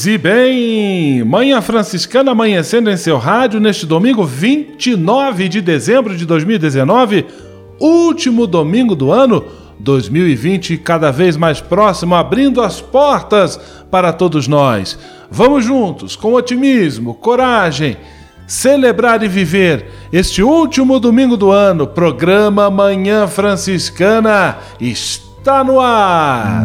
Paz e bem! Manhã Franciscana amanhecendo em seu rádio neste domingo 29 de dezembro de 2019, último domingo do ano 2020, cada vez mais próximo, abrindo as portas para todos nós. Vamos juntos, com otimismo, coragem, celebrar e viver este último domingo do ano. Programa Manhã Franciscana está no ar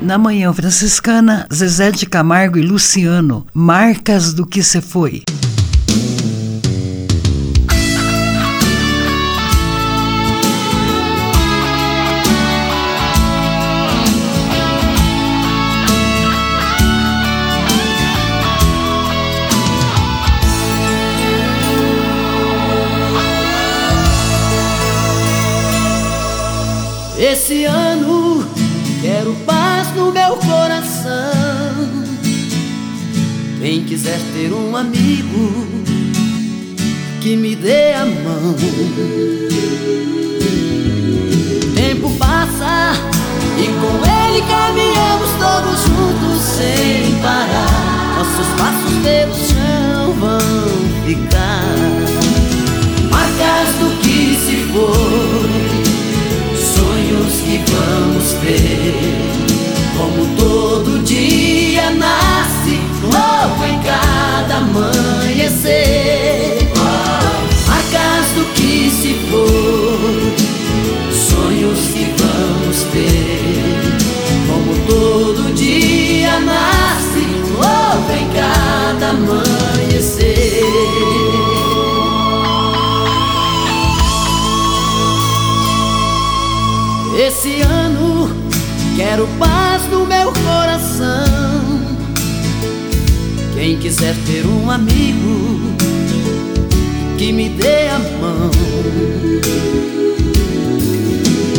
Na Manhã Franciscana, Zezé de Camargo e Luciano, Marcas do que se foi. Quiser ter um amigo que me dê a mão. Tempo passa e com ele caminhamos todos juntos sem parar. Nossos passos pelo chão vão ficar marcas do que se foi, sonhos que vamos ter como todo dia nasce novo em cada amanhecer. Quiser ter um amigo que me dê a mão.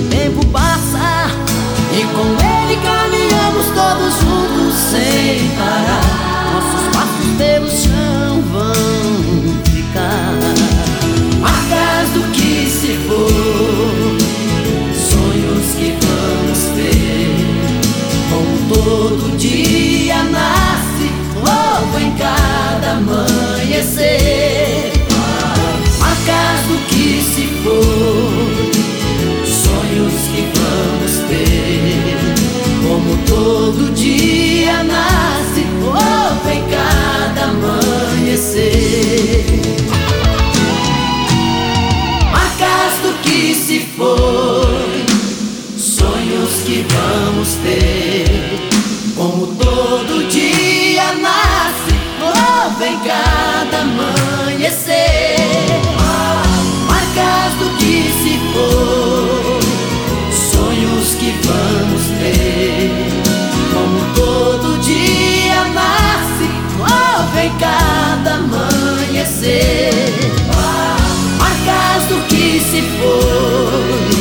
Tempo passa e com ele caminhamos todos juntos sem parar. esquecer. Acaso que se for, sonhos que vamos ter. Como todo dia nasce oh, novo em cada amanhecer. salva em cada amanhecer. Marcas do que se foi, sonhos que vamos ter. Como todo dia nasce, novo em cada amanhecer. Marcas do que se foi.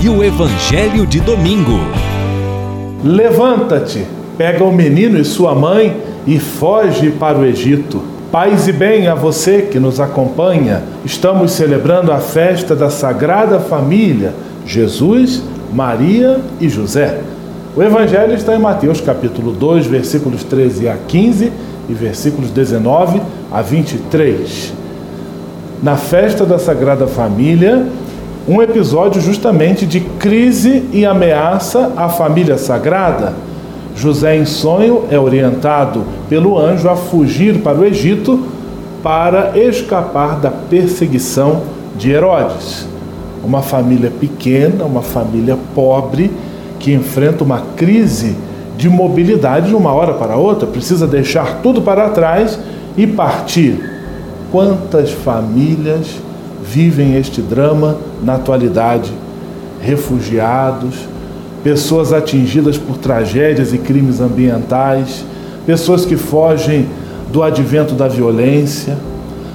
e o Evangelho de Domingo. Levanta-te, pega o menino e sua mãe e foge para o Egito. Paz e bem a você que nos acompanha. Estamos celebrando a festa da Sagrada Família, Jesus, Maria e José. O Evangelho está em Mateus capítulo 2, versículos 13 a 15 e versículos 19 a 23. Na festa da Sagrada Família, um episódio justamente de crise e ameaça à família sagrada. José, em sonho, é orientado pelo anjo a fugir para o Egito para escapar da perseguição de Herodes. Uma família pequena, uma família pobre, que enfrenta uma crise de mobilidade de uma hora para outra, precisa deixar tudo para trás e partir. Quantas famílias vivem este drama na atualidade? Refugiados, pessoas atingidas por tragédias e crimes ambientais, pessoas que fogem do advento da violência.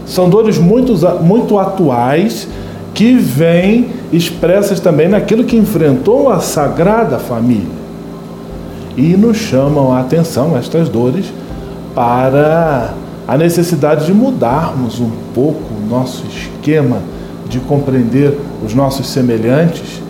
São dores muito, muito atuais que vêm expressas também naquilo que enfrentou a Sagrada Família. E nos chamam a atenção estas dores para a necessidade de mudarmos um pouco nosso esquema de compreender os nossos semelhantes.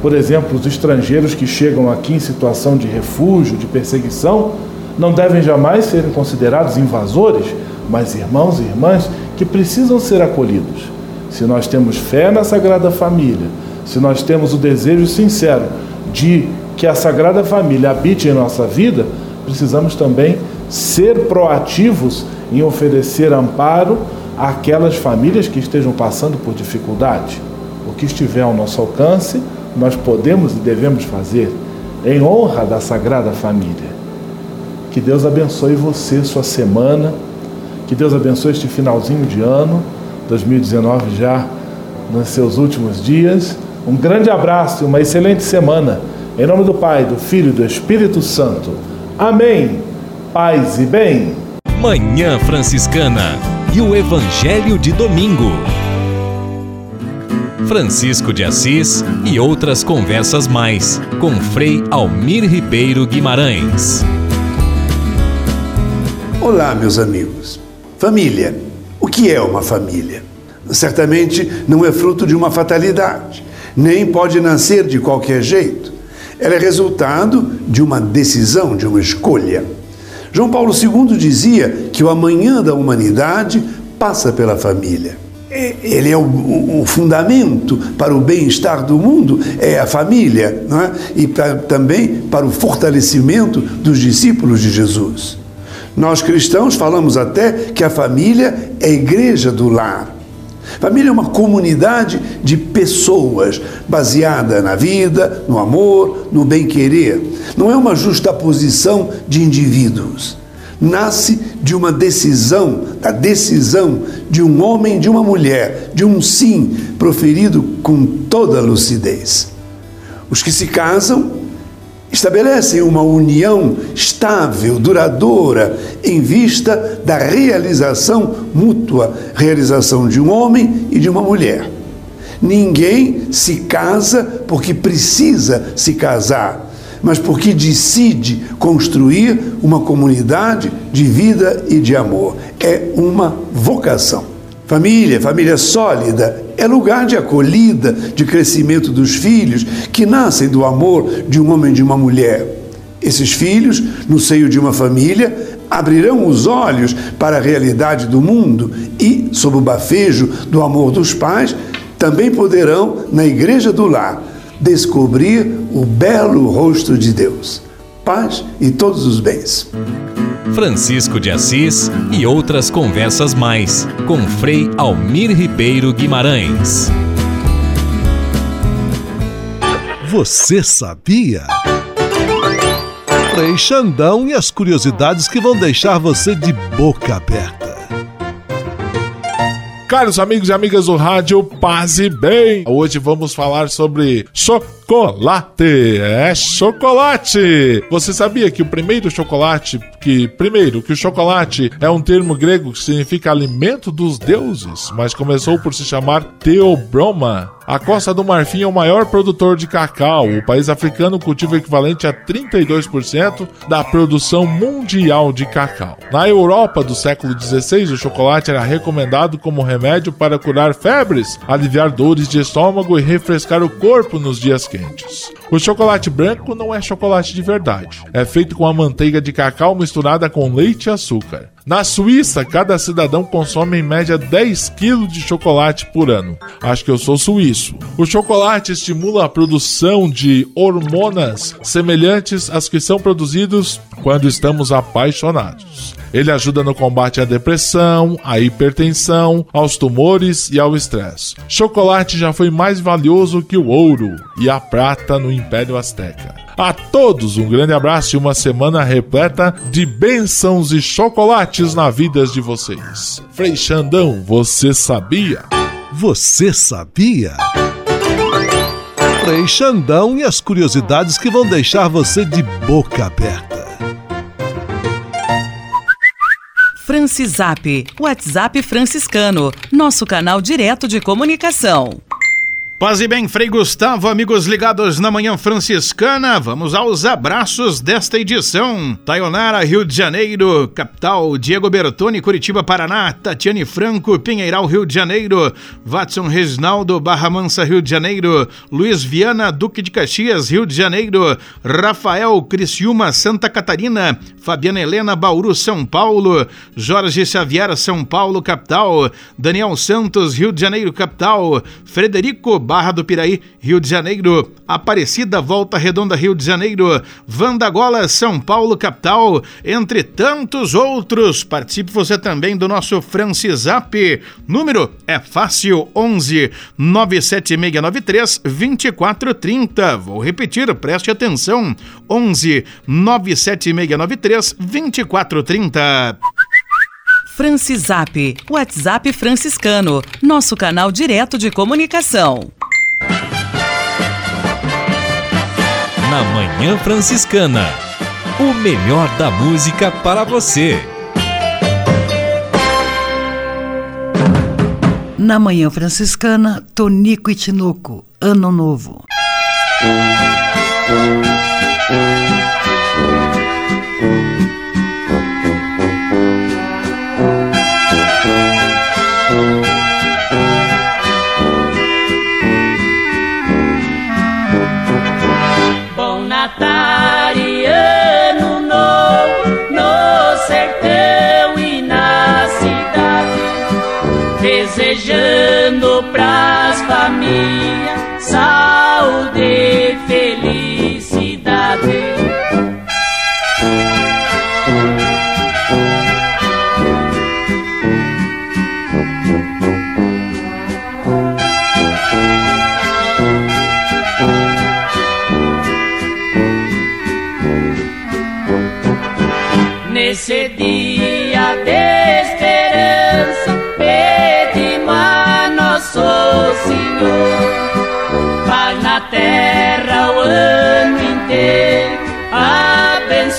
Por exemplo, os estrangeiros que chegam aqui em situação de refúgio, de perseguição, não devem jamais serem considerados invasores, mas irmãos e irmãs que precisam ser acolhidos. Se nós temos fé na Sagrada Família, se nós temos o desejo sincero de que a Sagrada Família habite em nossa vida, precisamos também ser proativos em oferecer amparo àquelas famílias que estejam passando por dificuldade. O que estiver ao nosso alcance, nós podemos e devemos fazer em honra da Sagrada Família. Que Deus abençoe você, sua semana. Que Deus abençoe este finalzinho de ano, 2019 já nos seus últimos dias. Um grande abraço e uma excelente semana. Em nome do Pai, do Filho e do Espírito Santo. Amém. Paz e bem. Manhã Franciscana e o Evangelho de Domingo. Francisco de Assis e outras conversas mais com Frei Almir Ribeiro Guimarães. Olá, meus amigos. Família. O que é uma família? Certamente não é fruto de uma fatalidade, nem pode nascer de qualquer jeito. Ela é resultado de uma decisão, de uma escolha. João Paulo II dizia que o amanhã da humanidade passa pela família. Ele é o, o, fundamento para o bem-estar do mundo, é a família, não é? e pra, também para o fortalecimento dos discípulos de Jesus. Nós cristãos falamos até que a família é a igreja do lar. Família é uma comunidade de pessoas baseada na vida, no amor, no bem-querer. Não é uma justaposição de indivíduos. Nasce de uma decisão, da decisão de um homem de uma mulher, de um sim proferido com toda lucidez. Os que se casam estabelecem uma união estável, duradoura, em vista da realização mútua, realização de um homem e de uma mulher. Ninguém se casa porque precisa se casar, mas porque decide construir uma comunidade de vida e de amor. É uma vocação. Família, família sólida, é lugar de acolhida, de crescimento dos filhos que nascem do amor de um homem e de uma mulher. Esses filhos, no seio de uma família, abrirão os olhos para a realidade do mundo e, sob o bafejo do amor dos pais, também poderão, na igreja do lar, descobrir o belo rosto de Deus. Paz e todos os bens. Francisco de Assis e outras conversas mais com Frei Almir Ribeiro Guimarães. Você sabia? Frei Xandão e as curiosidades que vão deixar você de boca aberta. Caros amigos e amigas do rádio, paz e bem! Hoje vamos falar sobre chocolate. É chocolate! Você sabia que o primeiro chocolate, que primeiro que o chocolate é um termo grego que significa alimento dos deuses, mas começou por se chamar Theobroma a Costa do Marfim é o maior produtor de cacau. O país africano cultiva o equivalente a 32% da produção mundial de cacau. Na Europa do século XVI, o chocolate era recomendado como remédio para curar febres, aliviar dores de estômago e refrescar o corpo nos dias quentes. changes. O chocolate branco não é chocolate de verdade. É feito com a manteiga de cacau misturada com leite e açúcar. Na Suíça, cada cidadão consome em média 10 kg de chocolate por ano. Acho que eu sou suíço. O chocolate estimula a produção de hormonas semelhantes às que são produzidos quando estamos apaixonados. Ele ajuda no combate à depressão, à hipertensão, aos tumores e ao estresse. Chocolate já foi mais valioso que o ouro e a prata no Império Azteca. A todos um grande abraço e uma semana repleta de bênçãos e chocolates na vida de vocês. Frei Xandão, você sabia? Você sabia? Frei Xandão e as curiosidades que vão deixar você de boca aberta. Francisap, WhatsApp franciscano, nosso canal direto de comunicação. Paz e bem, Frei Gustavo, amigos ligados na Manhã Franciscana, vamos aos abraços desta edição. Taionara, Rio de Janeiro, capital, Diego Bertoni, Curitiba, Paraná, Tatiane Franco, Pinheiral, Rio de Janeiro, Watson Reginaldo, Barra Mansa, Rio de Janeiro, Luiz Viana, Duque de Caxias, Rio de Janeiro, Rafael, Criciúma, Santa Catarina, Fabiana Helena, Bauru, São Paulo, Jorge Xavier, São Paulo, capital, Daniel Santos, Rio de Janeiro, capital, Frederico, Barra do Piraí, Rio de Janeiro, Aparecida, Volta Redonda, Rio de Janeiro, Vandagola, São Paulo, capital, entre tantos outros. Participe você também do nosso Francisap. Número é fácil, 11 97693 2430. Vou repetir, preste atenção, 11 97693 2430. Francisap, WhatsApp franciscano, nosso canal direto de comunicação. Na Manhã Franciscana, o melhor da música para você. Na Manhã Franciscana, Tonico e Tinoco, Ano Novo. Natal e Ano Novo no sertão e na cidade, desejando pras famílias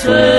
say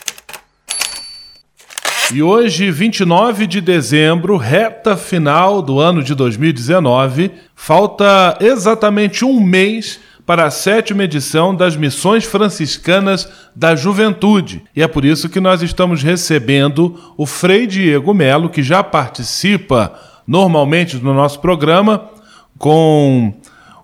E hoje, 29 de dezembro, reta final do ano de 2019, falta exatamente um mês para a sétima edição das Missões Franciscanas da Juventude. E é por isso que nós estamos recebendo o Frei Diego Melo, que já participa normalmente no nosso programa com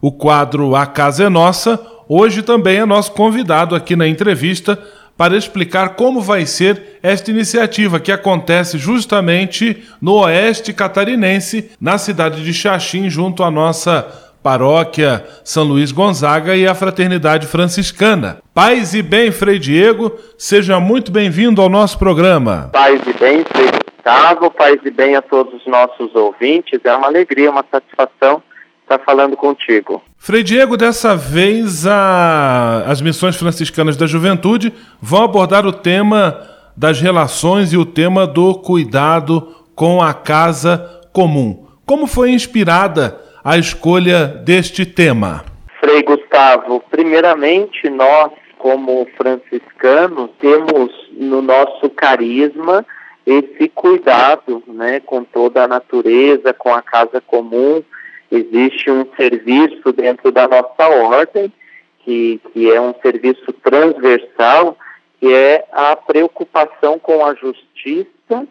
o quadro A Casa é Nossa. Hoje também é nosso convidado aqui na entrevista para explicar como vai ser esta iniciativa que acontece justamente no oeste catarinense, na cidade de Xaxim, junto à nossa paróquia São Luís Gonzaga e a Fraternidade Franciscana. Paz e bem, Frei Diego, seja muito bem-vindo ao nosso programa. Paz e bem, Frei Gustavo, paz e bem a todos os nossos ouvintes. É uma alegria, uma satisfação estar falando contigo. Frei Diego, dessa vez a... as missões franciscanas da juventude vão abordar o tema das relações e o tema do cuidado com a casa comum. Como foi inspirada a escolha deste tema? Frei Gustavo, primeiramente nós, como franciscanos, temos no nosso carisma esse cuidado né, com toda a natureza, com a casa comum, existe um serviço dentro da nossa ordem, que, que é um serviço transversal, que é a preocupação com a justiça,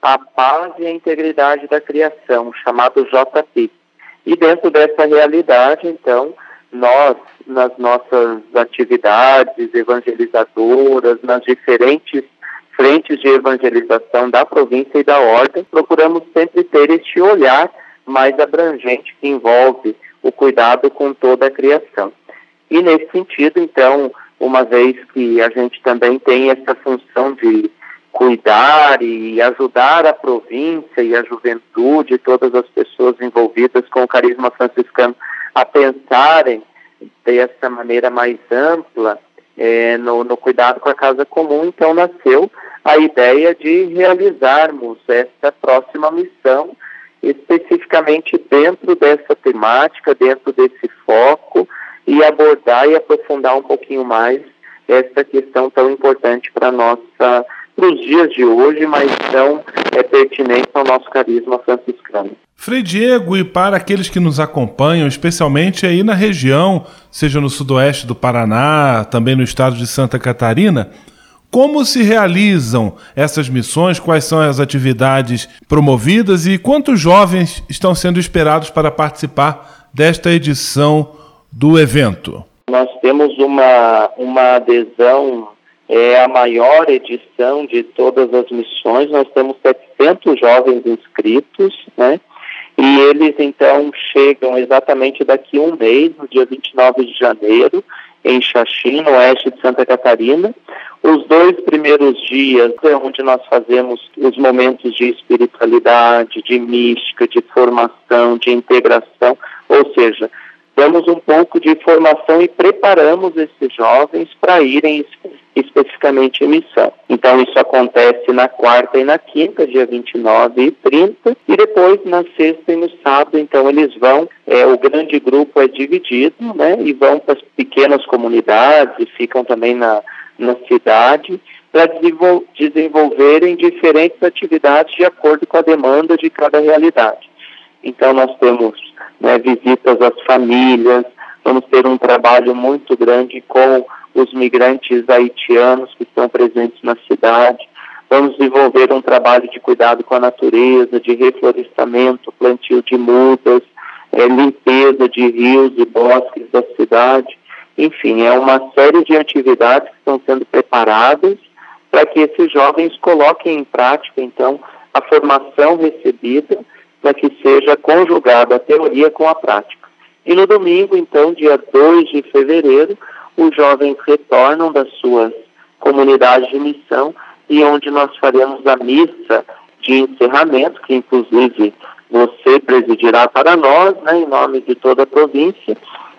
a paz e a integridade da criação, chamado JP. E dentro dessa realidade, então, nós, nas nossas atividades evangelizadoras, nas diferentes frentes de evangelização da província e da ordem, procuramos sempre ter este olhar mais abrangente que envolve o cuidado com toda a criação. E nesse sentido, então, uma vez que a gente também tem essa função de cuidar e ajudar a província e a juventude, todas as pessoas envolvidas com o carisma franciscano a pensarem dessa maneira mais ampla é, no, no cuidado com a casa comum, então nasceu a ideia de realizarmos essa próxima missão especificamente dentro dessa temática, dentro desse foco e abordar e aprofundar um pouquinho mais essa questão tão importante para nossa para os dias de hoje, mas tão é, pertinente ao nosso carisma franciscano. Frei Diego, e para aqueles que nos acompanham, especialmente aí na região, seja no sudoeste do Paraná, também no estado de Santa Catarina, como se realizam essas missões? Quais são as atividades promovidas e quantos jovens estão sendo esperados para participar desta edição do evento? Nós temos uma, uma adesão é a maior edição de todas as missões. Nós temos 700 jovens inscritos, né? E eles então chegam exatamente daqui a um mês, no dia 29 de janeiro, em Xaxim, no oeste de Santa Catarina. Os dois primeiros dias é onde nós fazemos os momentos de espiritualidade, de mística, de formação, de integração, ou seja, damos um pouco de formação e preparamos esses jovens para irem especificamente em missão. Então isso acontece na quarta e na quinta, dia 29 e 30, e depois na sexta e no sábado, então eles vão, é, o grande grupo é dividido, né, e vão para as pequenas comunidades e ficam também na, na cidade para desenvolverem diferentes atividades de acordo com a demanda de cada realidade. Então nós temos né, visitas às famílias, vamos ter um trabalho muito grande com os migrantes haitianos que estão presentes na cidade. Vamos desenvolver um trabalho de cuidado com a natureza, de reflorestamento, plantio de mudas, é, limpeza de rios e bosques da cidade. Enfim, é uma série de atividades que estão sendo preparadas para que esses jovens coloquem em prática, então, a formação recebida para que seja conjugada a teoria com a prática. E no domingo, então, dia 2 de fevereiro, os jovens retornam das suas comunidades de missão e onde nós faremos a missa de encerramento, que inclusive você presidirá para nós, né, em nome de toda a província,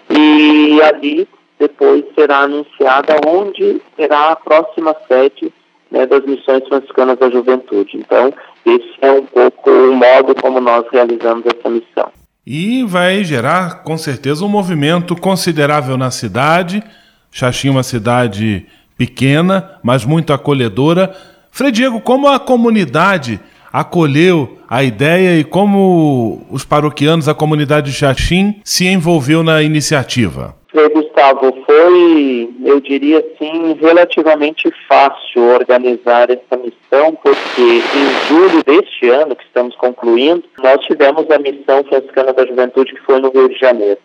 e ali depois será anunciada onde será a próxima sede né, das missões franciscanas da juventude. Então, esse é um pouco o modo como nós realizamos essa missão. E vai gerar, com certeza, um movimento considerável na cidade. Xaxim é uma cidade pequena, mas muito acolhedora. Frei Diego, como a comunidade acolheu a ideia e como os paroquianos, a comunidade de Xaxim, se envolveu na iniciativa? Frei Gustavo, foi, eu diria assim, relativamente fácil organizar essa missão, porque em julho deste ano, que estamos concluindo, nós tivemos a missão franciscana da juventude que foi no Rio de Janeiro.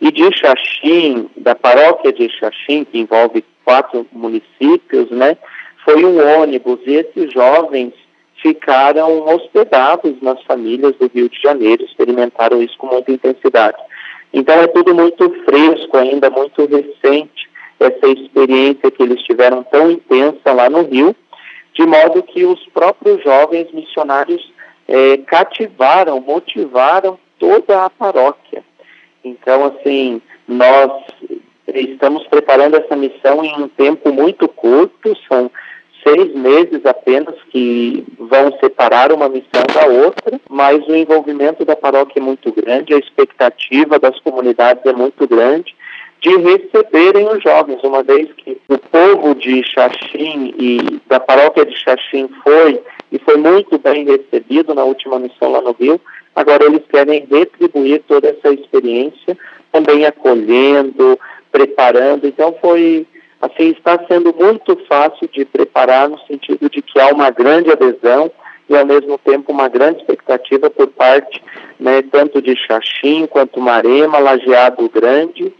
E de Xaxim, da paróquia de Xaxim, que envolve quatro municípios, né, foi um ônibus e esses jovens ficaram hospedados nas famílias do Rio de Janeiro, experimentaram isso com muita intensidade. Então é tudo muito fresco ainda, muito recente, essa experiência que eles tiveram tão intensa lá no Rio, de modo que os próprios jovens missionários é, cativaram, motivaram toda a paróquia. Então, assim, nós estamos preparando essa missão em um tempo muito curto, são seis meses apenas que vão separar uma missão da outra, mas o envolvimento da paróquia é muito grande, a expectativa das comunidades é muito grande de receberem os jovens, uma vez que o povo de Xaxim e da paróquia de Xaxim foi e foi muito bem recebido na última missão lá no Rio, agora eles querem retribuir toda essa experiência, também acolhendo, preparando, então foi assim, está sendo muito fácil de preparar no sentido de que há uma grande adesão e, ao mesmo tempo, uma grande expectativa por parte, né, tanto de Xaxim quanto Marema, Lajeado Grande.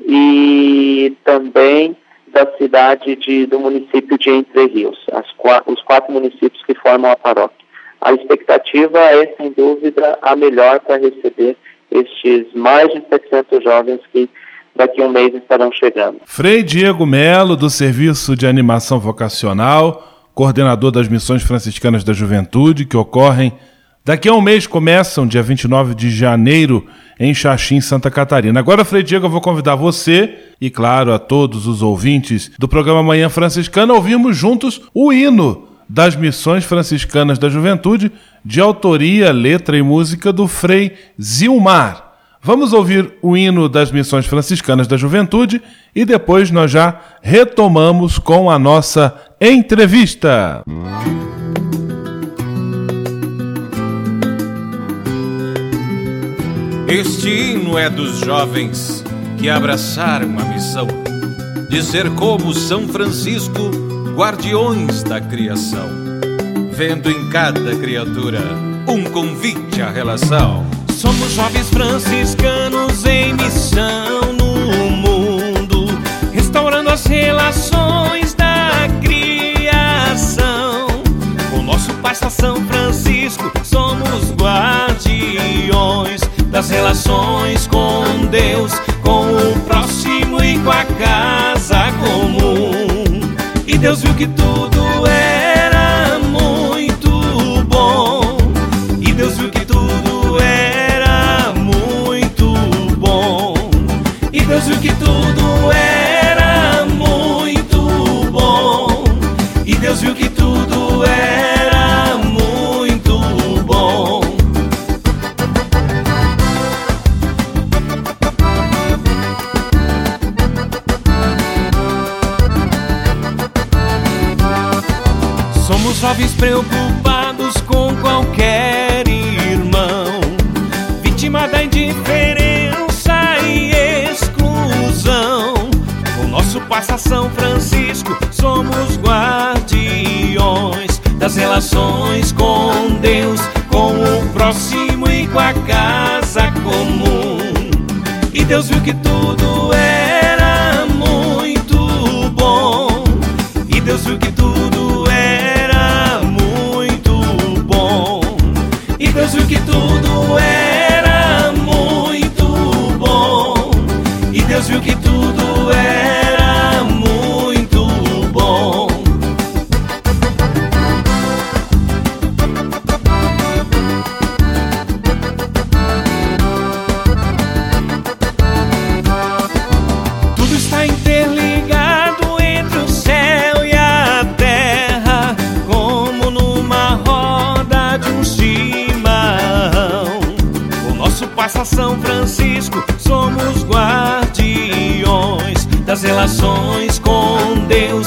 E também da cidade de, do município de Entre Rios, as, os quatro municípios que formam a paróquia. A expectativa é, sem dúvida, a melhor para receber estes mais de 700 jovens que daqui a um mês estarão chegando. Frei Diego Melo, do Serviço de Animação Vocacional, coordenador das Missões Franciscanas da Juventude, que ocorrem daqui a um mês, começam dia 29 de janeiro em Xaxim, Santa Catarina. Agora, Frei Diego, eu vou convidar você e, claro, a todos os ouvintes do programa Manhã Franciscana ouvirmos juntos o hino das Missões Franciscanas da Juventude, de autoria, letra e música do Frei Zilmar. Vamos ouvir o hino das Missões Franciscanas da Juventude e depois nós já retomamos com a nossa entrevista. Este hino é dos jovens que abraçaram a missão de ser como São Francisco, guardiões da criação, vendo em cada criatura um convite à relação. Somos jovens franciscanos em missão no mundo, restaurando as relações da criação. Com nosso Pasta São Francisco, somos relações com Deus, com o próximo e com a casa comum. E Deus viu que tudo era Deus viu que tudo relações com Deus,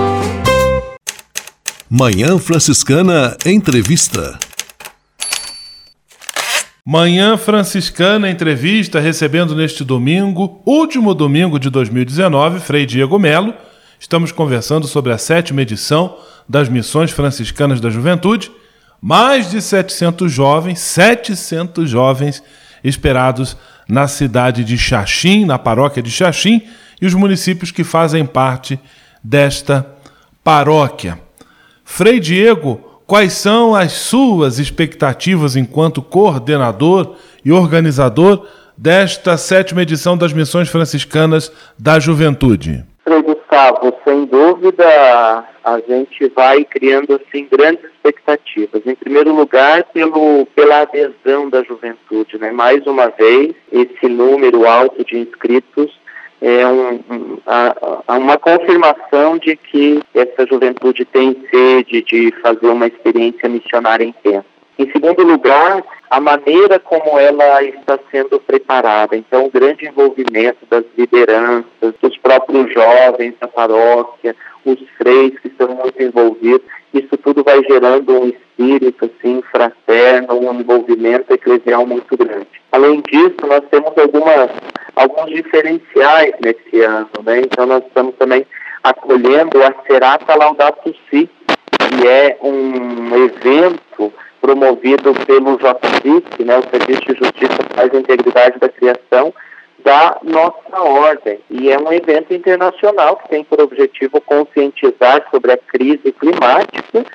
Manhã Franciscana Entrevista. Manhã Franciscana Entrevista, recebendo neste domingo, último domingo de 2019, Frei Diego Melo. Estamos conversando sobre a sétima edição das Missões Franciscanas da Juventude. Mais de 700 jovens, 700 jovens esperados na cidade de Xaxim, na paróquia de Xaxim, e os municípios que fazem parte desta paróquia. Frei Diego, quais são as suas expectativas enquanto coordenador e organizador desta sétima edição das Missões Franciscanas da Juventude? Frei Gustavo, sem dúvida a gente vai criando assim grandes expectativas. Em primeiro lugar, pelo, pela adesão da juventude, né? Mais uma vez, esse número alto de inscritos é um, a, a uma confirmação de que essa juventude tem sede de fazer uma experiência missionária intensa. Em segundo lugar, a maneira como ela está sendo preparada. Então, o grande envolvimento das lideranças, dos próprios jovens da paróquia, os freis que estão muito envolvidos, isso tudo vai gerando um espírito assim fraterno, um envolvimento eclesial muito grande. Além disso, nós temos algumas alguns diferenciais nesse ano, né? Então nós estamos também acolhendo a Serata Laudato Si, que é um evento promovido pelo JCIC, né, o Serviço de Justiça, Paz e Integridade da Criação, da nossa ordem. E é um evento internacional que tem por objetivo conscientizar sobre a crise climática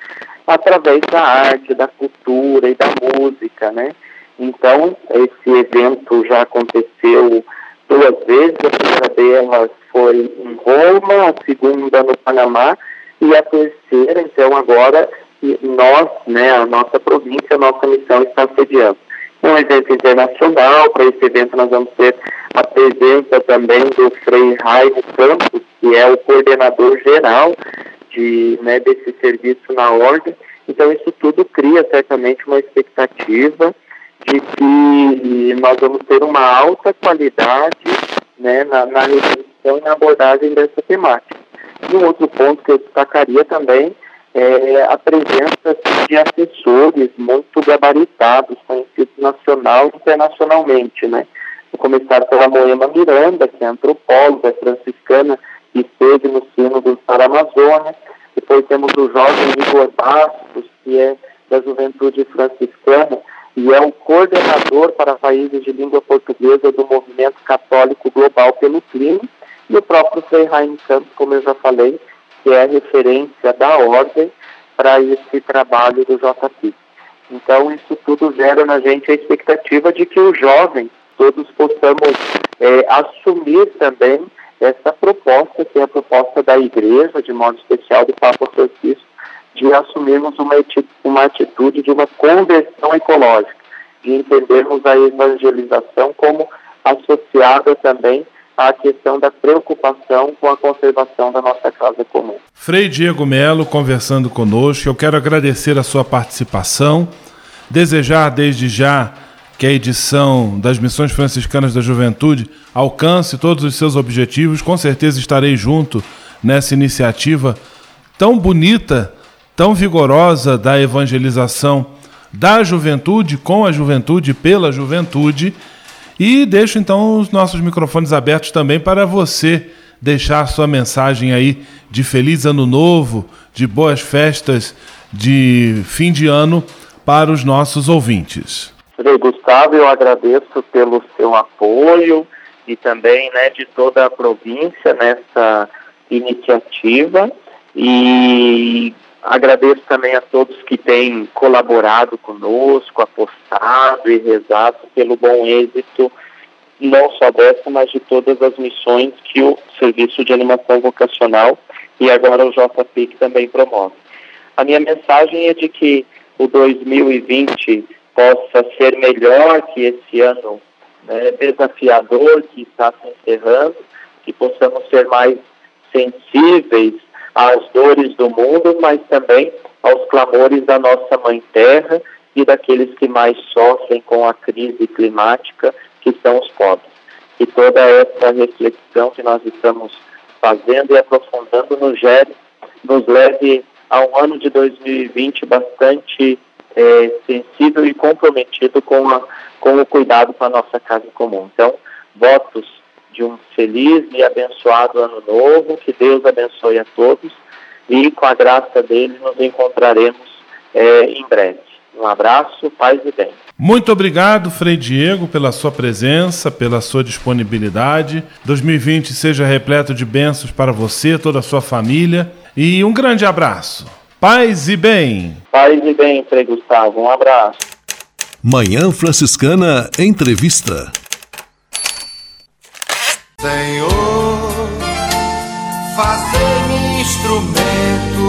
através da arte, da cultura e da música, né? Então, esse evento já aconteceu duas vezes, a primeira delas foi em Roma, a segunda no Panamá e a terceira, então agora nós, né, a nossa província, a nossa missão está sediando. Um evento internacional, para esse evento nós vamos ter a presença também do Frei Raio Campos, que é o coordenador geral de, né, desse serviço na ordem. Então isso tudo cria certamente uma expectativa de que nós vamos ter uma alta qualidade né, na, na reflexão e na abordagem dessa temática. E um outro ponto que eu destacaria também é a presença de assessores muito gabaritados, conhecidos nacional e internacionalmente, né? Vou começar pela Moema Miranda, que é antropóloga franciscana, que esteve no sino do Amazônia. Depois temos o jovem Igor Bastos, que é da juventude franciscana, e é o coordenador para países de língua portuguesa do Movimento Católico Global pelo Clima, e o próprio Frei Raim Campos, como eu já falei, que é referência da ordem para esse trabalho do JP. Então, isso tudo gera na gente a expectativa de que os jovens todos possamos é, assumir também essa proposta, que é a proposta da Igreja, de modo especial do Papa Francisco, de assumirmos uma, uma atitude de uma conversão ecológica, de entendermos a evangelização como associada também à questão da preocupação com a conservação da nossa casa comum. Frei Diego Melo conversando conosco, eu quero agradecer a sua participação, desejar desde já que a edição das Missões Franciscanas da Juventude alcance todos os seus objetivos. Com certeza estarei junto nessa iniciativa tão bonita tão vigorosa da evangelização da juventude, com a juventude, pela juventude. E deixo então os nossos microfones abertos também para você deixar sua mensagem aí de feliz ano novo, de boas festas de fim de ano para os nossos ouvintes. Gustavo, eu agradeço pelo seu apoio e também né, de toda a província nessa iniciativa e Agradeço também a todos que têm colaborado conosco, apostado e rezado pelo bom êxito, não só dessa, mas de todas as missões que o Serviço de Animação Vocacional e agora o JPIC também promove. A minha mensagem é de que o 2020 possa ser melhor que esse ano né, desafiador que está se encerrando, que possamos ser mais sensíveis às dores do mundo, mas também aos clamores da nossa Mãe Terra e daqueles que mais sofrem com a crise climática, que são os pobres. E toda essa reflexão que nós estamos fazendo e aprofundando nos, gere, nos leve a um ano de 2020 bastante é, sensível e comprometido com, a, com o cuidado com a nossa casa comum. Então, votos de um feliz e abençoado ano novo, que Deus abençoe a todos e com a graça dele nos encontraremos é, em breve. Um abraço, paz e bem. Muito obrigado, Frei Diego, pela sua presença, pela sua disponibilidade. 2020 seja repleto de bênçãos para você, toda a sua família. E um grande abraço. Paz e bem. Paz e bem, Frei Gustavo. Um abraço. Manhã Franciscana Entrevista. Senhor, fazer-me instrumento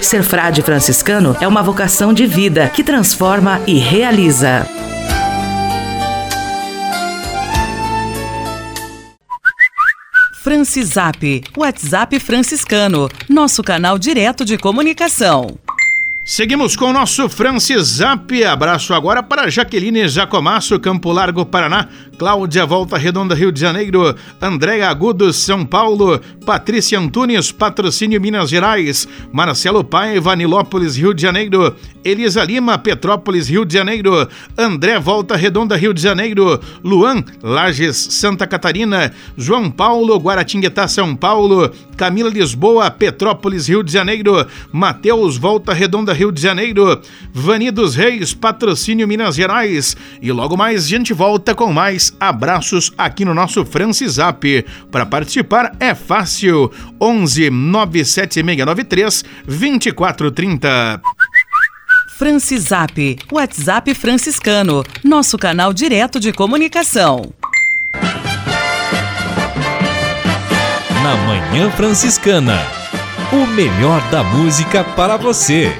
Ser frade franciscano é uma vocação de vida que transforma e realiza. Francisap, WhatsApp franciscano, nosso canal direto de comunicação. Seguimos com o nosso Francis Zap. Abraço agora para Jaqueline Jacomasso, Campo Largo, Paraná. Cláudia Volta Redonda, Rio de Janeiro. Andréa Agudo, São Paulo. Patrícia Antunes, Patrocínio Minas Gerais. Marcelo Paiva, Nilópolis, Rio de Janeiro. Elisa Lima, Petrópolis, Rio de Janeiro. André Volta Redonda, Rio de Janeiro. Luan, Lages, Santa Catarina. João Paulo, Guaratinguetá, São Paulo. Camila Lisboa, Petrópolis, Rio de Janeiro. Matheus Volta Redonda, Rio de Janeiro. Vani dos Reis, Patrocínio Minas Gerais. E logo mais a gente volta com mais abraços aqui no nosso Francisap. Para participar é fácil. 11 97693 2430. Francisap, WhatsApp franciscano, nosso canal direto de comunicação. Na Manhã Franciscana, o melhor da música para você.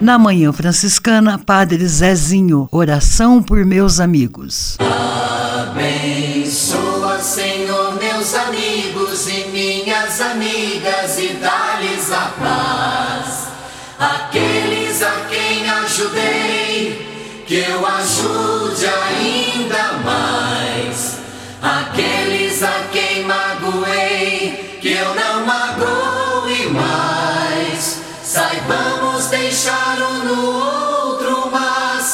Na Manhã Franciscana, Padre Zezinho, oração por meus amigos. Abençoa, Senhor, meus amigos e minhas amigas e dá-lhes a paz. Aqueles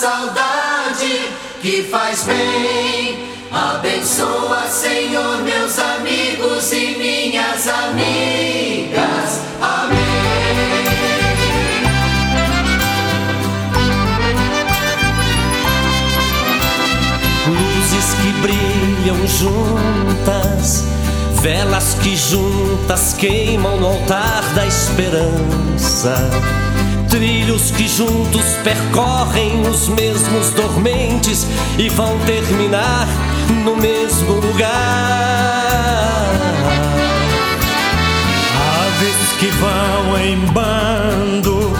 saudade que faz bem. Abençoa, Senhor, meus amigos e minhas amigas. Amém. Luzes que brilham juntas, velas que juntas queimam no altar da esperança. Trilhos que juntos percorrem os mesmos dormentes e vão terminar no mesmo lugar. Aves que vão em bando,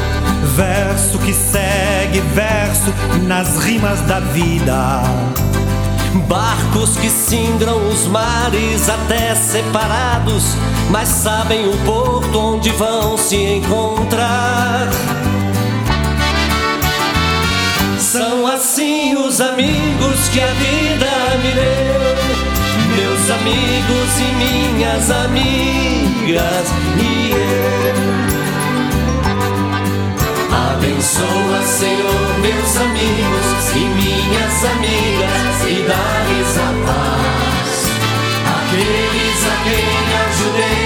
verso que segue verso nas rimas da vida. Barcos que singram os mares até separados, mas sabem o porto onde vão se encontrar. São assim os amigos que a vida me deu, meus amigos e minhas amigas e eu. Abençoa, Senhor, meus amigos e minhas amigas e dá-lhes a paz. Aqueles a quem ajudei,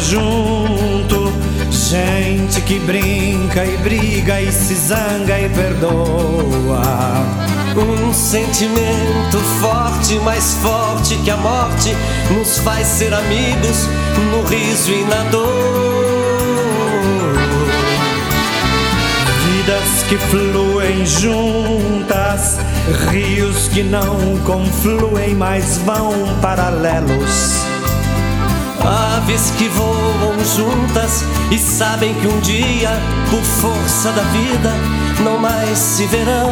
junto, gente que brinca e briga e se zanga e perdoa. Um sentimento forte, mais forte que a morte, nos faz ser amigos no riso e na dor. Vidas que fluem juntas, rios que não confluem, mas vão paralelos. Aves que voam juntas e sabem que um dia, por força da vida, não mais se verão.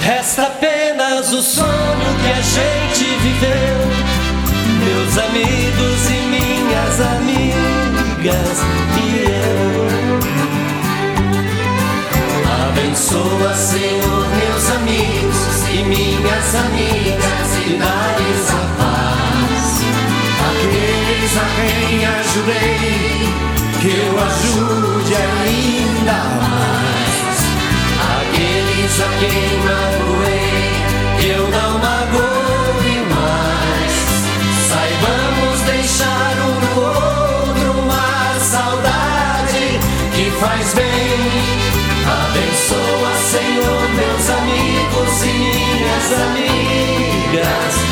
Resta apenas o sonho que a gente viveu, meus amigos e minhas amigas e eu. Abençoa, Senhor, meus amigos e minhas amigas e dá-lhes a paz. Aqueles a quem ajudei, que eu ajude ainda mais. Aqueles a quem magoei, eu não magoe mais. Saibamos deixar um no outro uma saudade que faz bem. Abençoa, Senhor, meus amigas.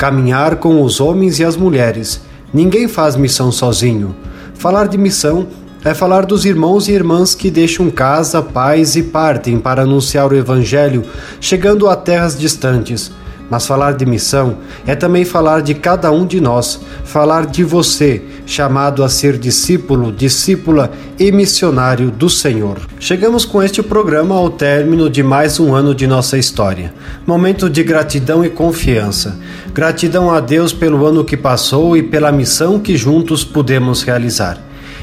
caminhar com os homens e as mulheres. Ninguém faz missão sozinho. Falar de missão é falar dos irmãos e irmãs que deixam casa, pais e partem para anunciar o Evangelho, chegando a terras distantes mas falar de missão é também falar de cada um de nós, falar de você, chamado a ser discípulo, discípula e missionário do Senhor. Chegamos com este programa ao término de mais um ano de nossa história. Momento de gratidão e confiança. Gratidão a Deus pelo ano que passou e pela missão que juntos pudemos realizar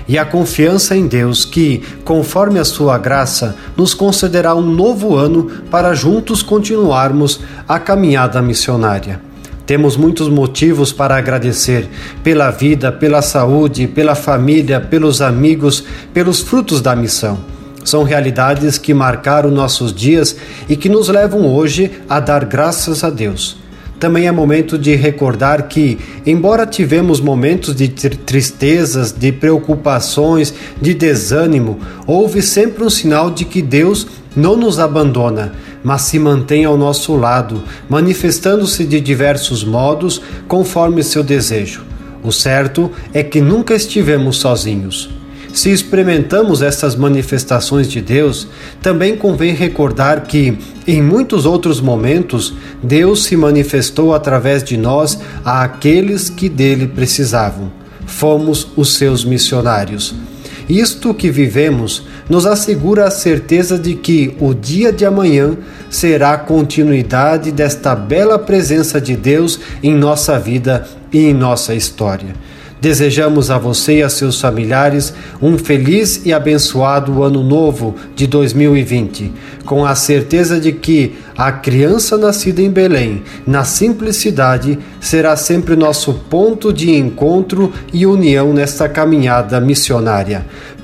e a confiança em Deus que, conforme a sua graça, nos concederá um novo ano para juntos continuarmos a caminhada missionária. Temos muitos motivos para agradecer pela vida, pela saúde, pela família, pelos amigos, pelos frutos da missão. São realidades que marcaram nossos dias e que nos levam hoje a dar graças a Deus. Também é momento de recordar que, embora tivemos momentos de tristezas, de preocupações, de desânimo, houve sempre um sinal de que Deus não nos abandona, mas se mantém ao nosso lado, manifestando-se de diversos modos conforme seu desejo. O certo é que nunca estivemos sozinhos. Se experimentamos essas manifestações de Deus, também convém recordar que, em muitos outros momentos, Deus se manifestou através de nós a aqueles que dele precisavam. Fomos os seus missionários. Isto que vivemos nos assegura a certeza de que o dia de amanhã será a continuidade desta bela presença de Deus em nossa vida e em nossa história. Desejamos a você e a seus familiares um feliz e abençoado ano novo de 2020, com a certeza de que a criança nascida em Belém, na simplicidade, será sempre nosso ponto de encontro e união nesta caminhada missionária.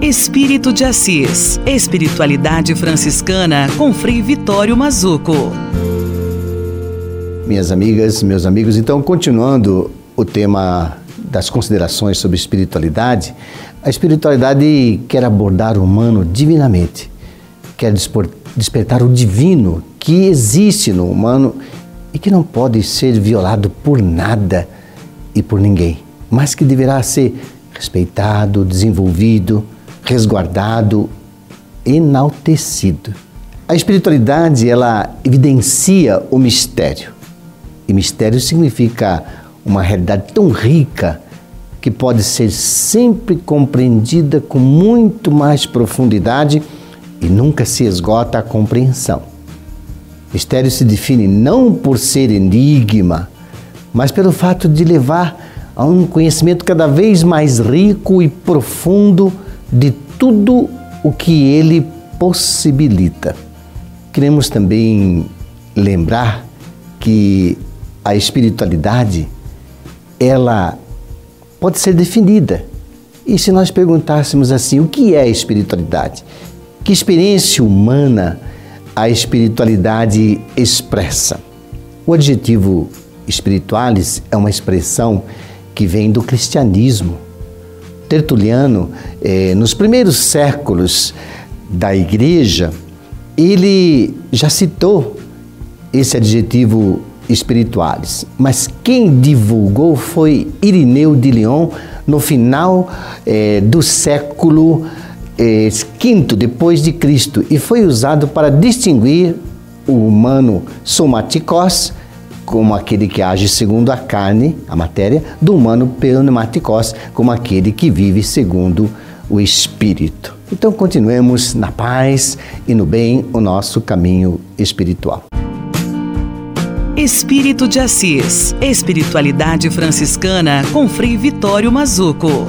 Espírito de Assis, Espiritualidade Franciscana com Frei Vitório Mazuco minhas amigas, meus amigos. Então, continuando o tema das considerações sobre espiritualidade, a espiritualidade quer abordar o humano divinamente, quer despertar o divino que existe no humano e que não pode ser violado por nada e por ninguém, mas que deverá ser respeitado, desenvolvido, resguardado, enaltecido. A espiritualidade, ela evidencia o mistério e mistério significa uma realidade tão rica que pode ser sempre compreendida com muito mais profundidade e nunca se esgota a compreensão. Mistério se define não por ser enigma, mas pelo fato de levar a um conhecimento cada vez mais rico e profundo de tudo o que ele possibilita. Queremos também lembrar que a espiritualidade, ela pode ser definida. E se nós perguntássemos assim, o que é espiritualidade? Que experiência humana a espiritualidade expressa? O adjetivo espiritualis é uma expressão que vem do cristianismo. Tertuliano, eh, nos primeiros séculos da igreja, ele já citou esse adjetivo espirituais, mas quem divulgou foi Irineu de Lyon no final eh, do século eh, V depois de Cristo e foi usado para distinguir o humano somaticos como aquele que age segundo a carne, a matéria, do humano pneumaticos, como aquele que vive segundo o espírito. Então continuemos na paz e no bem o nosso caminho espiritual. Espírito de Assis. Espiritualidade franciscana com Frei Vitório Mazuco.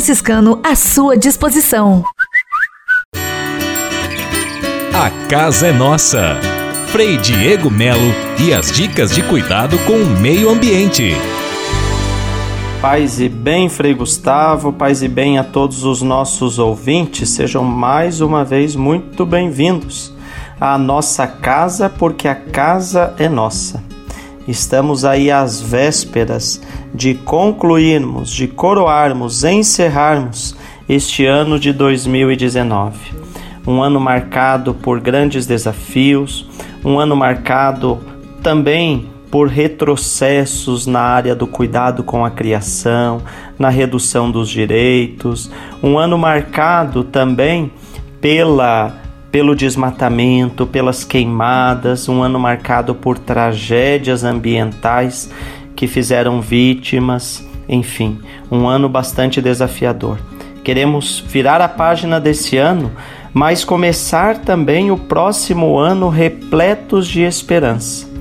à sua disposição. A casa é nossa. Frei Diego Melo e as dicas de cuidado com o meio ambiente. Paz e bem, Frei Gustavo, paz e bem a todos os nossos ouvintes, sejam mais uma vez muito bem-vindos à nossa casa, porque a casa é nossa. Estamos aí às vésperas de concluirmos, de coroarmos, encerrarmos este ano de 2019. Um ano marcado por grandes desafios, um ano marcado também por retrocessos na área do cuidado com a criação, na redução dos direitos, um ano marcado também pela pelo desmatamento, pelas queimadas, um ano marcado por tragédias ambientais que fizeram vítimas, enfim, um ano bastante desafiador. Queremos virar a página desse ano, mas começar também o próximo ano repletos de esperança.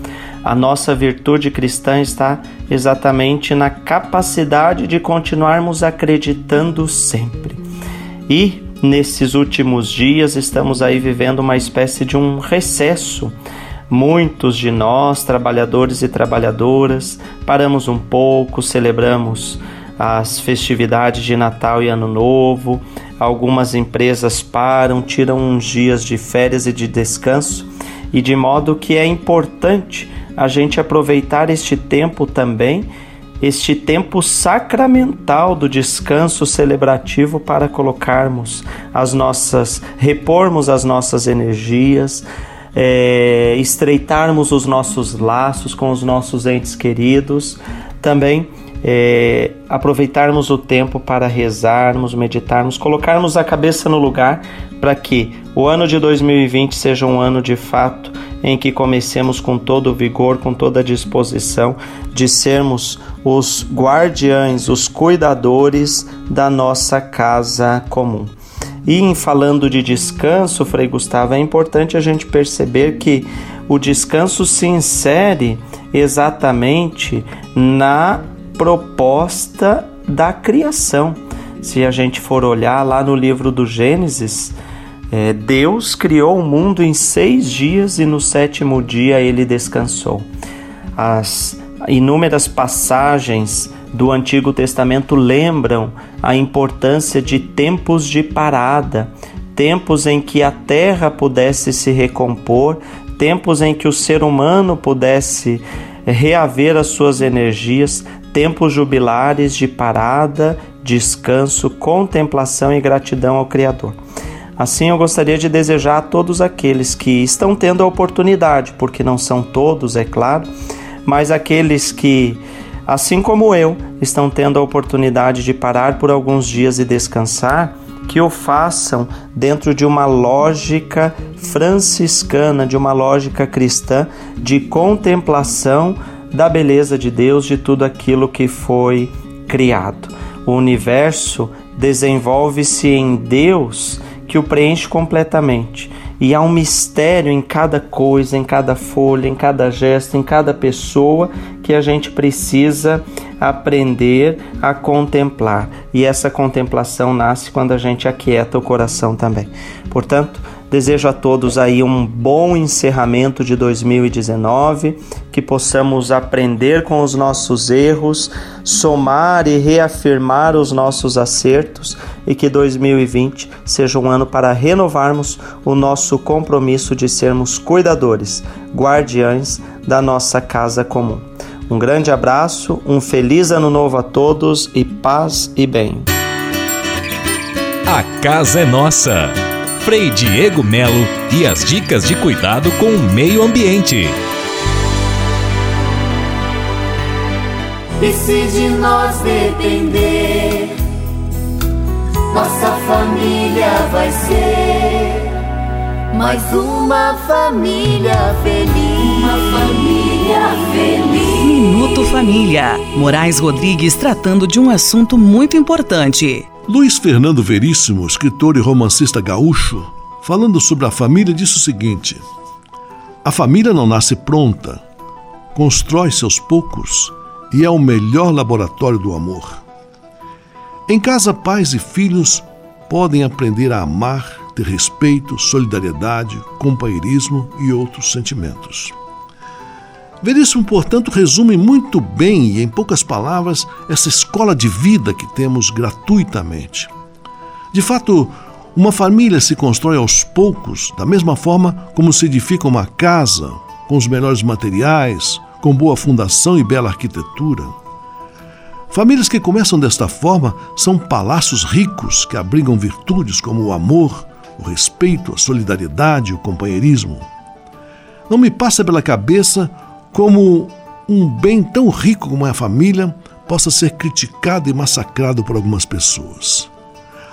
A nossa virtude cristã está exatamente na capacidade de continuarmos acreditando sempre. E nesses últimos dias estamos aí vivendo uma espécie de um recesso. Muitos de nós, trabalhadores e trabalhadoras, paramos um pouco, celebramos as festividades de Natal e Ano Novo. Algumas empresas param, tiram uns dias de férias e de descanso, e de modo que é importante a gente aproveitar este tempo também este tempo sacramental do descanso celebrativo para colocarmos as nossas, repormos as nossas energias, é, estreitarmos os nossos laços com os nossos entes queridos, também é, aproveitarmos o tempo para rezarmos, meditarmos, colocarmos a cabeça no lugar para que o ano de 2020 seja um ano de fato em que comecemos com todo o vigor, com toda a disposição de sermos os guardiães, os cuidadores da nossa casa comum. E em falando de descanso, Frei Gustavo, é importante a gente perceber que o descanso se insere exatamente na proposta da criação. Se a gente for olhar lá no livro do Gênesis, é, Deus criou o mundo em seis dias e no sétimo dia ele descansou. As inúmeras passagens do Antigo Testamento lembram a importância de tempos de parada, tempos em que a terra pudesse se recompor, tempos em que o ser humano pudesse reaver as suas energias, tempos jubilares de parada, descanso, contemplação e gratidão ao Criador. Assim, eu gostaria de desejar a todos aqueles que estão tendo a oportunidade, porque não são todos, é claro, mas aqueles que, assim como eu, estão tendo a oportunidade de parar por alguns dias e descansar, que o façam dentro de uma lógica franciscana, de uma lógica cristã de contemplação da beleza de Deus, de tudo aquilo que foi criado. O universo desenvolve-se em Deus que o preenche completamente. E há um mistério em cada coisa, em cada folha, em cada gesto, em cada pessoa que a gente precisa aprender a contemplar. E essa contemplação nasce quando a gente aquieta o coração também. Portanto, Desejo a todos aí um bom encerramento de 2019, que possamos aprender com os nossos erros, somar e reafirmar os nossos acertos e que 2020 seja um ano para renovarmos o nosso compromisso de sermos cuidadores, guardiães da nossa casa comum. Um grande abraço, um feliz ano novo a todos e paz e bem. A casa é nossa. Frei Diego Melo e as dicas de cuidado com o meio ambiente. E se de nós depender, nossa família vai ser mais uma família feliz. Uma família feliz. Minuto Família. Moraes Rodrigues tratando de um assunto muito importante. Luiz Fernando Veríssimo, escritor e romancista gaúcho, falando sobre a família, disse o seguinte: A família não nasce pronta, constrói seus poucos e é o melhor laboratório do amor. Em casa, pais e filhos podem aprender a amar, ter respeito, solidariedade, companheirismo e outros sentimentos. Veríssimo, portanto, resume muito bem e em poucas palavras essa escola de vida que temos gratuitamente. De fato, uma família se constrói aos poucos, da mesma forma como se edifica uma casa, com os melhores materiais, com boa fundação e bela arquitetura. Famílias que começam desta forma são palácios ricos que abrigam virtudes como o amor, o respeito, a solidariedade, o companheirismo. Não me passa pela cabeça como um bem tão rico como é a família possa ser criticado e massacrado por algumas pessoas.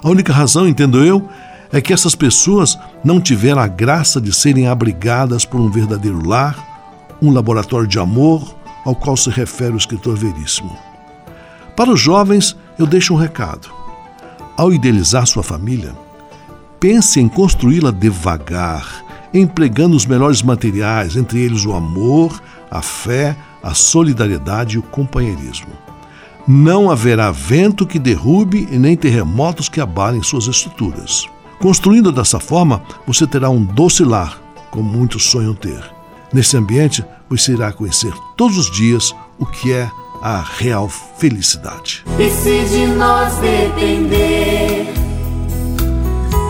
A única razão, entendo eu, é que essas pessoas não tiveram a graça de serem abrigadas por um verdadeiro lar, um laboratório de amor ao qual se refere o escritor Veríssimo. Para os jovens, eu deixo um recado. Ao idealizar sua família, pense em construí-la devagar, empregando os melhores materiais, entre eles o amor, a fé, a solidariedade e o companheirismo. Não haverá vento que derrube e nem terremotos que abalem suas estruturas. Construindo dessa forma, você terá um doce lar, como muitos sonham ter. Nesse ambiente, você irá conhecer todos os dias o que é a real felicidade. E se de nós depender,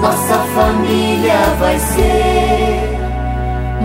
nossa família vai ser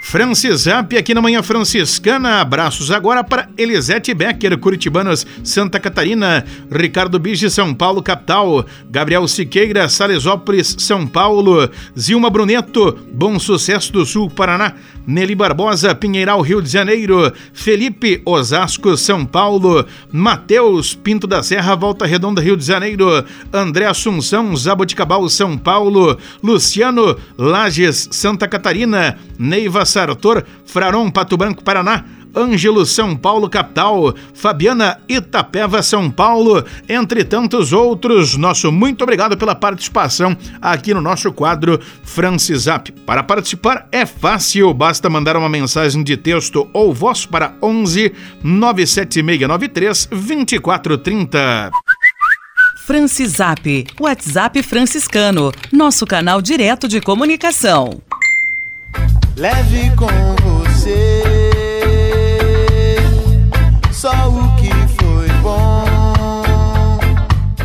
Francisap aqui na Manhã Franciscana. Abraços agora para Elisete Becker, Curitibanos, Santa Catarina, Ricardo Bige, São Paulo, capital, Gabriel Siqueira, Salesópolis, São Paulo, Zilma Bruneto, Bom Sucesso do Sul, Paraná, Nelly Barbosa, Pinheiral, Rio de Janeiro, Felipe, Osasco, São Paulo, Mateus, Pinto da Serra, Volta Redonda, Rio de Janeiro, André Assunção, Zaboticabal, São Paulo, Luciano, Lages, Santa Catarina, Neiva Sartor, Fraron, Pato Branco, Paraná, Ângelo, São Paulo, capital, Fabiana, Itapeva, São Paulo, entre tantos outros. Nosso muito obrigado pela participação aqui no nosso quadro Francisap. Para participar é fácil, basta mandar uma mensagem de texto ou voz para 11 97693 2430. Francisap, WhatsApp franciscano, nosso canal direto de comunicação. Leve com você só o que foi bom.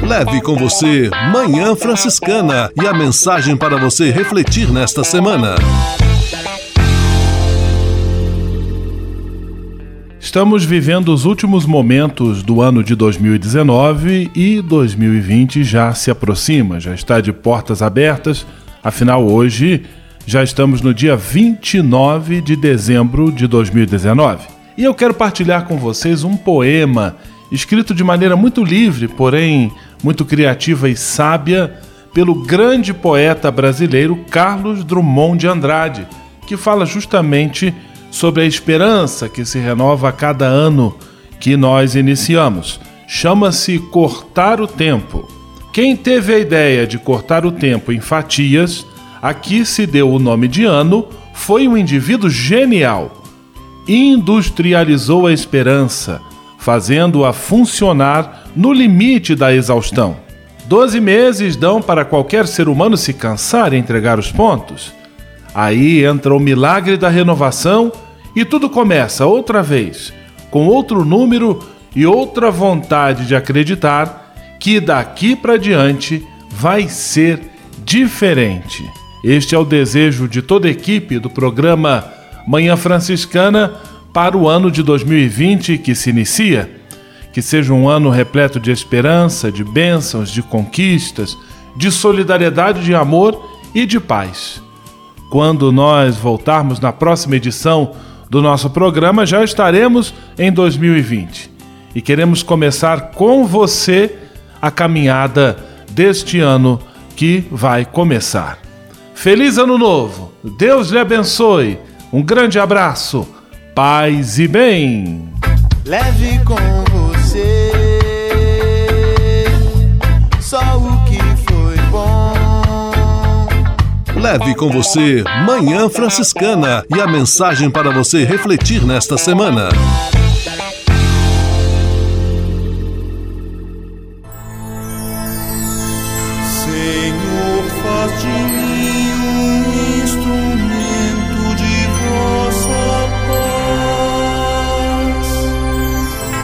Leve com você Manhã Franciscana e a mensagem para você refletir nesta semana. Estamos vivendo os últimos momentos do ano de 2019 e 2020 já se aproxima, já está de portas abertas. Afinal, hoje já estamos no dia 29 de dezembro de 2019. E eu quero partilhar com vocês um poema escrito de maneira muito livre, porém muito criativa e sábia, pelo grande poeta brasileiro Carlos Drummond de Andrade, que fala justamente sobre a esperança que se renova a cada ano que nós iniciamos. Chama-se Cortar o Tempo. Quem teve a ideia de cortar o tempo em fatias, aqui se deu o nome de ano, foi um indivíduo genial. Industrializou a esperança, fazendo-a funcionar no limite da exaustão. Doze meses dão para qualquer ser humano se cansar e entregar os pontos. Aí entra o milagre da renovação e tudo começa outra vez, com outro número e outra vontade de acreditar que daqui para diante vai ser diferente. Este é o desejo de toda a equipe do programa Manhã Franciscana para o ano de 2020 que se inicia que seja um ano repleto de esperança, de bênçãos, de conquistas, de solidariedade, de amor e de paz. Quando nós voltarmos na próxima edição do nosso programa, já estaremos em 2020 e queremos começar com você a caminhada deste ano que vai começar. Feliz Ano Novo! Deus lhe abençoe! Um grande abraço, paz e bem! Leve com você só o que foi bom. Leve com você Manhã Franciscana e a mensagem para você refletir nesta semana.